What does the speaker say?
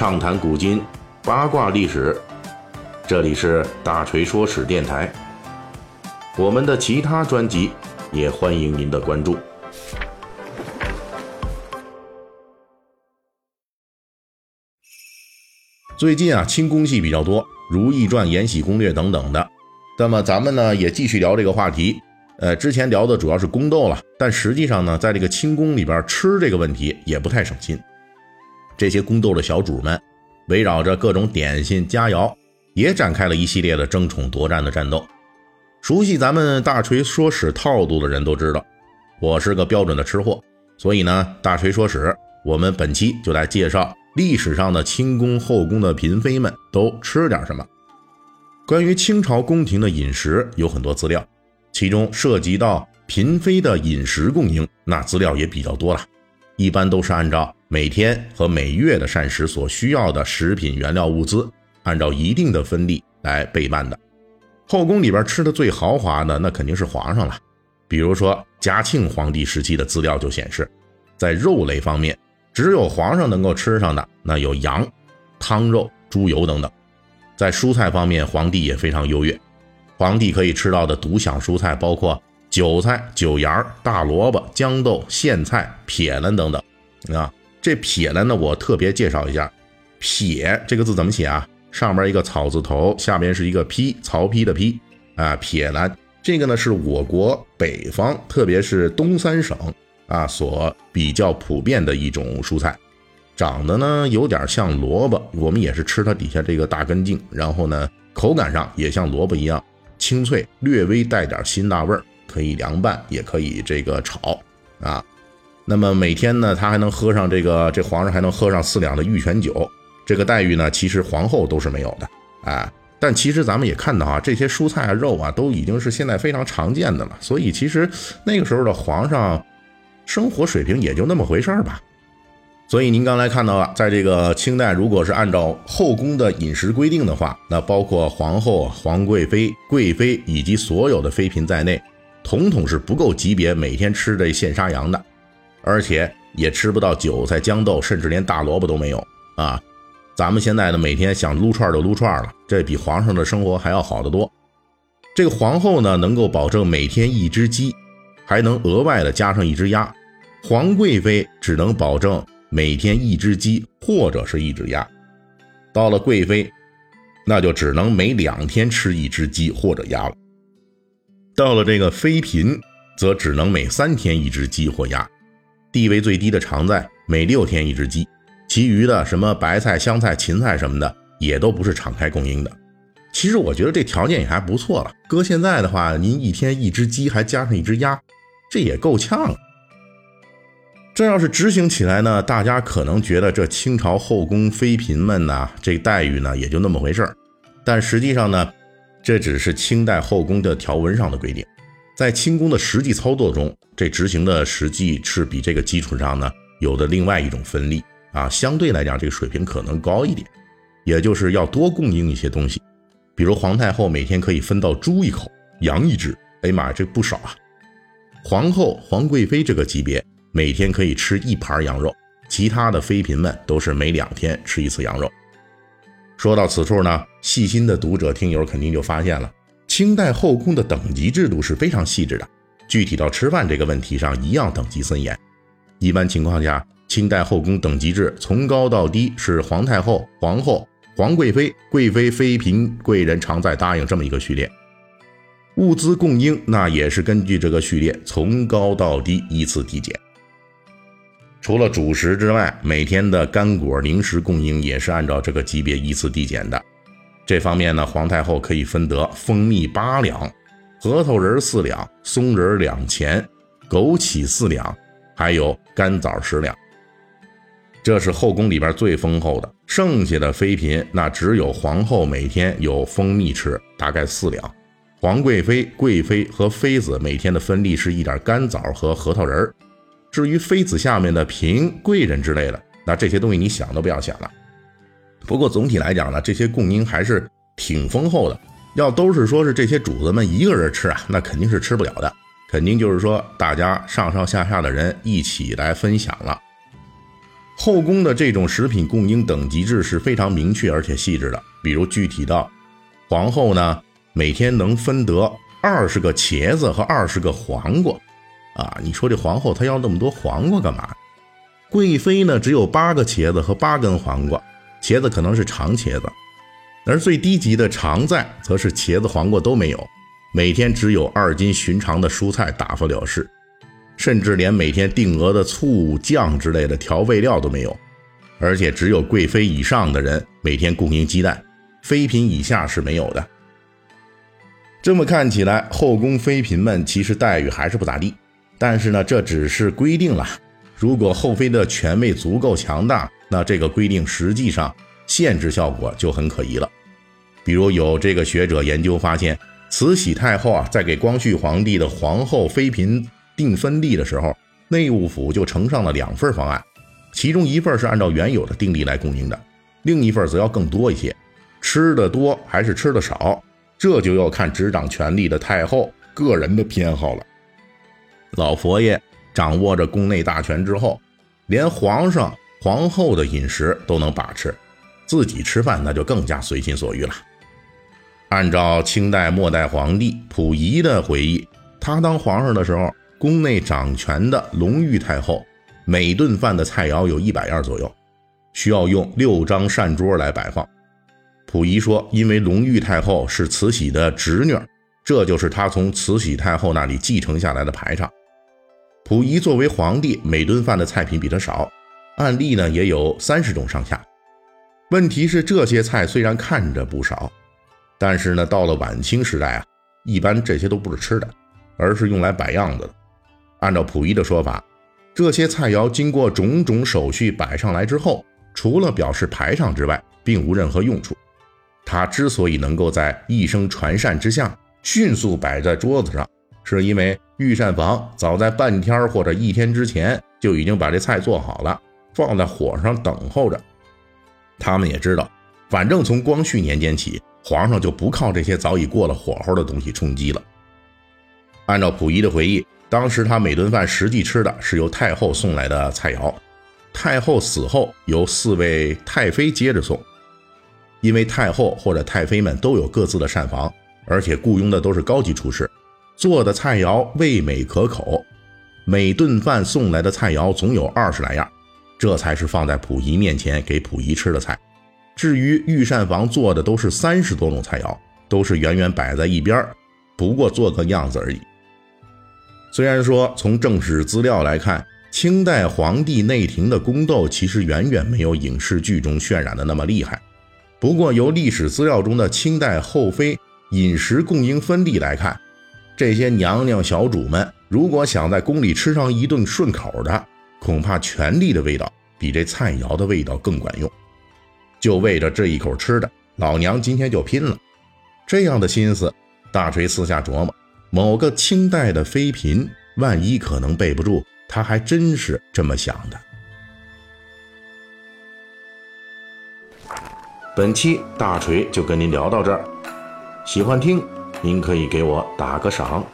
畅谈古今，八卦历史。这里是大锤说史电台。我们的其他专辑也欢迎您的关注。最近啊，清宫戏比较多，《如懿传》《延禧攻略》等等的。那么咱们呢，也继续聊这个话题。呃，之前聊的主要是宫斗了，但实际上呢，在这个清宫里边吃这个问题也不太省心。这些宫斗的小主们，围绕着各种点心佳肴，也展开了一系列的争宠夺占的战斗。熟悉咱们大锤说史套路的人都知道，我是个标准的吃货，所以呢，大锤说史，我们本期就来介绍历史上的清宫后宫的嫔妃们都吃点什么。关于清朝宫廷的饮食有很多资料。其中涉及到嫔妃的饮食供应，那资料也比较多了，一般都是按照每天和每月的膳食所需要的食品原料物资，按照一定的分例来备办的。后宫里边吃的最豪华的，那肯定是皇上了。比如说嘉庆皇帝时期的资料就显示，在肉类方面，只有皇上能够吃上的，那有羊、汤肉、猪油等等。在蔬菜方面，皇帝也非常优越。皇帝可以吃到的独享蔬菜包括韭菜、韭芽、大萝卜、豇豆、苋菜、撇兰等等。啊，这撇兰呢，我特别介绍一下，撇这个字怎么写啊？上边一个草字头，下边是一个批，曹丕的丕啊。撇兰这个呢，是我国北方，特别是东三省啊，所比较普遍的一种蔬菜，长得呢有点像萝卜，我们也是吃它底下这个大根茎，然后呢，口感上也像萝卜一样。清脆，略微带点辛辣味儿，可以凉拌，也可以这个炒啊。那么每天呢，他还能喝上这个，这皇上还能喝上四两的玉泉酒，这个待遇呢，其实皇后都是没有的啊。但其实咱们也看到啊，这些蔬菜啊、肉啊，都已经是现在非常常见的了。所以其实那个时候的皇上，生活水平也就那么回事儿吧。所以您刚才看到了，在这个清代，如果是按照后宫的饮食规定的话，那包括皇后、皇贵妃、贵妃以及所有的妃嫔在内，统统是不够级别每天吃这现杀羊的，而且也吃不到韭菜、豇豆，甚至连大萝卜都没有啊！咱们现在呢，每天想撸串就撸串了，这比皇上的生活还要好得多。这个皇后呢，能够保证每天一只鸡，还能额外的加上一只鸭；皇贵妃只能保证。每天一只鸡或者是一只鸭，到了贵妃，那就只能每两天吃一只鸡或者鸭了。到了这个妃嫔，则只能每三天一只鸡或鸭。地位最低的常在每六天一只鸡，其余的什么白菜、香菜、芹菜什么的，也都不是敞开供应的。其实我觉得这条件也还不错了。搁现在的话，您一天一只鸡还加上一只鸭，这也够呛了。这要是执行起来呢，大家可能觉得这清朝后宫妃嫔们呢，这待遇呢也就那么回事儿。但实际上呢，这只是清代后宫的条文上的规定，在清宫的实际操作中，这执行的实际是比这个基础上呢有的另外一种分例啊，相对来讲这个水平可能高一点，也就是要多供应一些东西，比如皇太后每天可以分到猪一口，羊一只，哎呀妈呀，这不少啊！皇后、皇贵妃这个级别。每天可以吃一盘羊肉，其他的妃嫔们都是每两天吃一次羊肉。说到此处呢，细心的读者听友肯定就发现了，清代后宫的等级制度是非常细致的，具体到吃饭这个问题上一样等级森严。一般情况下，清代后宫等级制从高到低是皇太后、皇后、皇贵妃、贵妃、妃嫔、贵人常在答应这么一个序列。物资供应那也是根据这个序列从高到低依次递减。除了主食之外，每天的干果零食供应也是按照这个级别依次递减的。这方面呢，皇太后可以分得蜂蜜八两、核桃仁四两、松仁两钱、枸杞四两，还有干枣十两。这是后宫里边最丰厚的。剩下的妃嫔，那只有皇后每天有蜂蜜吃，大概四两；皇贵妃、贵妃和妃子每天的分例是一点干枣和核桃仁。至于妃子下面的嫔、贵人之类的，那这些东西你想都不要想了。不过总体来讲呢，这些供应还是挺丰厚的。要都是说是这些主子们一个人吃啊，那肯定是吃不了的。肯定就是说大家上上下下的人一起来分享了。后宫的这种食品供应等级制是非常明确而且细致的。比如具体到皇后呢，每天能分得二十个茄子和二十个黄瓜，啊，你说这皇后她要那么多黄瓜干嘛？贵妃呢，只有八个茄子和八根黄瓜，茄子可能是长茄子，而最低级的常在则是茄子黄瓜都没有，每天只有二斤寻常的蔬菜打发了事。甚至连每天定额的醋酱之类的调味料都没有，而且只有贵妃以上的人每天供应鸡蛋，妃嫔以下是没有的。这么看起来，后宫妃嫔们其实待遇还是不咋地。但是呢，这只是规定了。如果后妃的权位足够强大，那这个规定实际上限制效果就很可疑了。比如有这个学者研究发现，慈禧太后啊，在给光绪皇帝的皇后妃嫔。定分例的时候，内务府就呈上了两份方案，其中一份是按照原有的定例来供应的，另一份则要更多一些。吃的多还是吃的少，这就要看执掌权力的太后个人的偏好了。老佛爷掌握着宫内大权之后，连皇上、皇后的饮食都能把持，自己吃饭那就更加随心所欲了。按照清代末代皇帝溥仪的回忆，他当皇上的时候。宫内掌权的隆裕太后，每顿饭的菜肴有一百样左右，需要用六张膳桌来摆放。溥仪说，因为隆裕太后是慈禧的侄女，这就是他从慈禧太后那里继承下来的排场。溥仪作为皇帝，每顿饭的菜品比他少，案例呢也有三十种上下。问题是，这些菜虽然看着不少，但是呢，到了晚清时代啊，一般这些都不是吃的，而是用来摆样子的。按照溥仪的说法，这些菜肴经过种种手续摆上来之后，除了表示排场之外，并无任何用处。他之所以能够在一声传膳之下迅速摆在桌子上，是因为御膳房早在半天或者一天之前就已经把这菜做好了，放在火上等候着。他们也知道，反正从光绪年间起，皇上就不靠这些早已过了火候的东西充饥了。按照溥仪的回忆。当时他每顿饭实际吃的是由太后送来的菜肴，太后死后由四位太妃接着送，因为太后或者太妃们都有各自的膳房，而且雇佣的都是高级厨师，做的菜肴味美可口，每顿饭送来的菜肴总有二十来样，这才是放在溥仪面前给溥仪吃的菜。至于御膳房做的都是三十多种菜肴，都是远远摆在一边，不过做个样子而已。虽然说从正史资料来看，清代皇帝内廷的宫斗其实远远没有影视剧中渲染的那么厉害。不过由历史资料中的清代后妃饮食供应分例来看，这些娘娘小主们如果想在宫里吃上一顿顺口的，恐怕权力的味道比这菜肴的味道更管用。就为着这一口吃的，老娘今天就拼了。这样的心思，大锤私下琢磨。某个清代的妃嫔，万一可能备不住，他还真是这么想的。本期大锤就跟您聊到这儿，喜欢听您可以给我打个赏。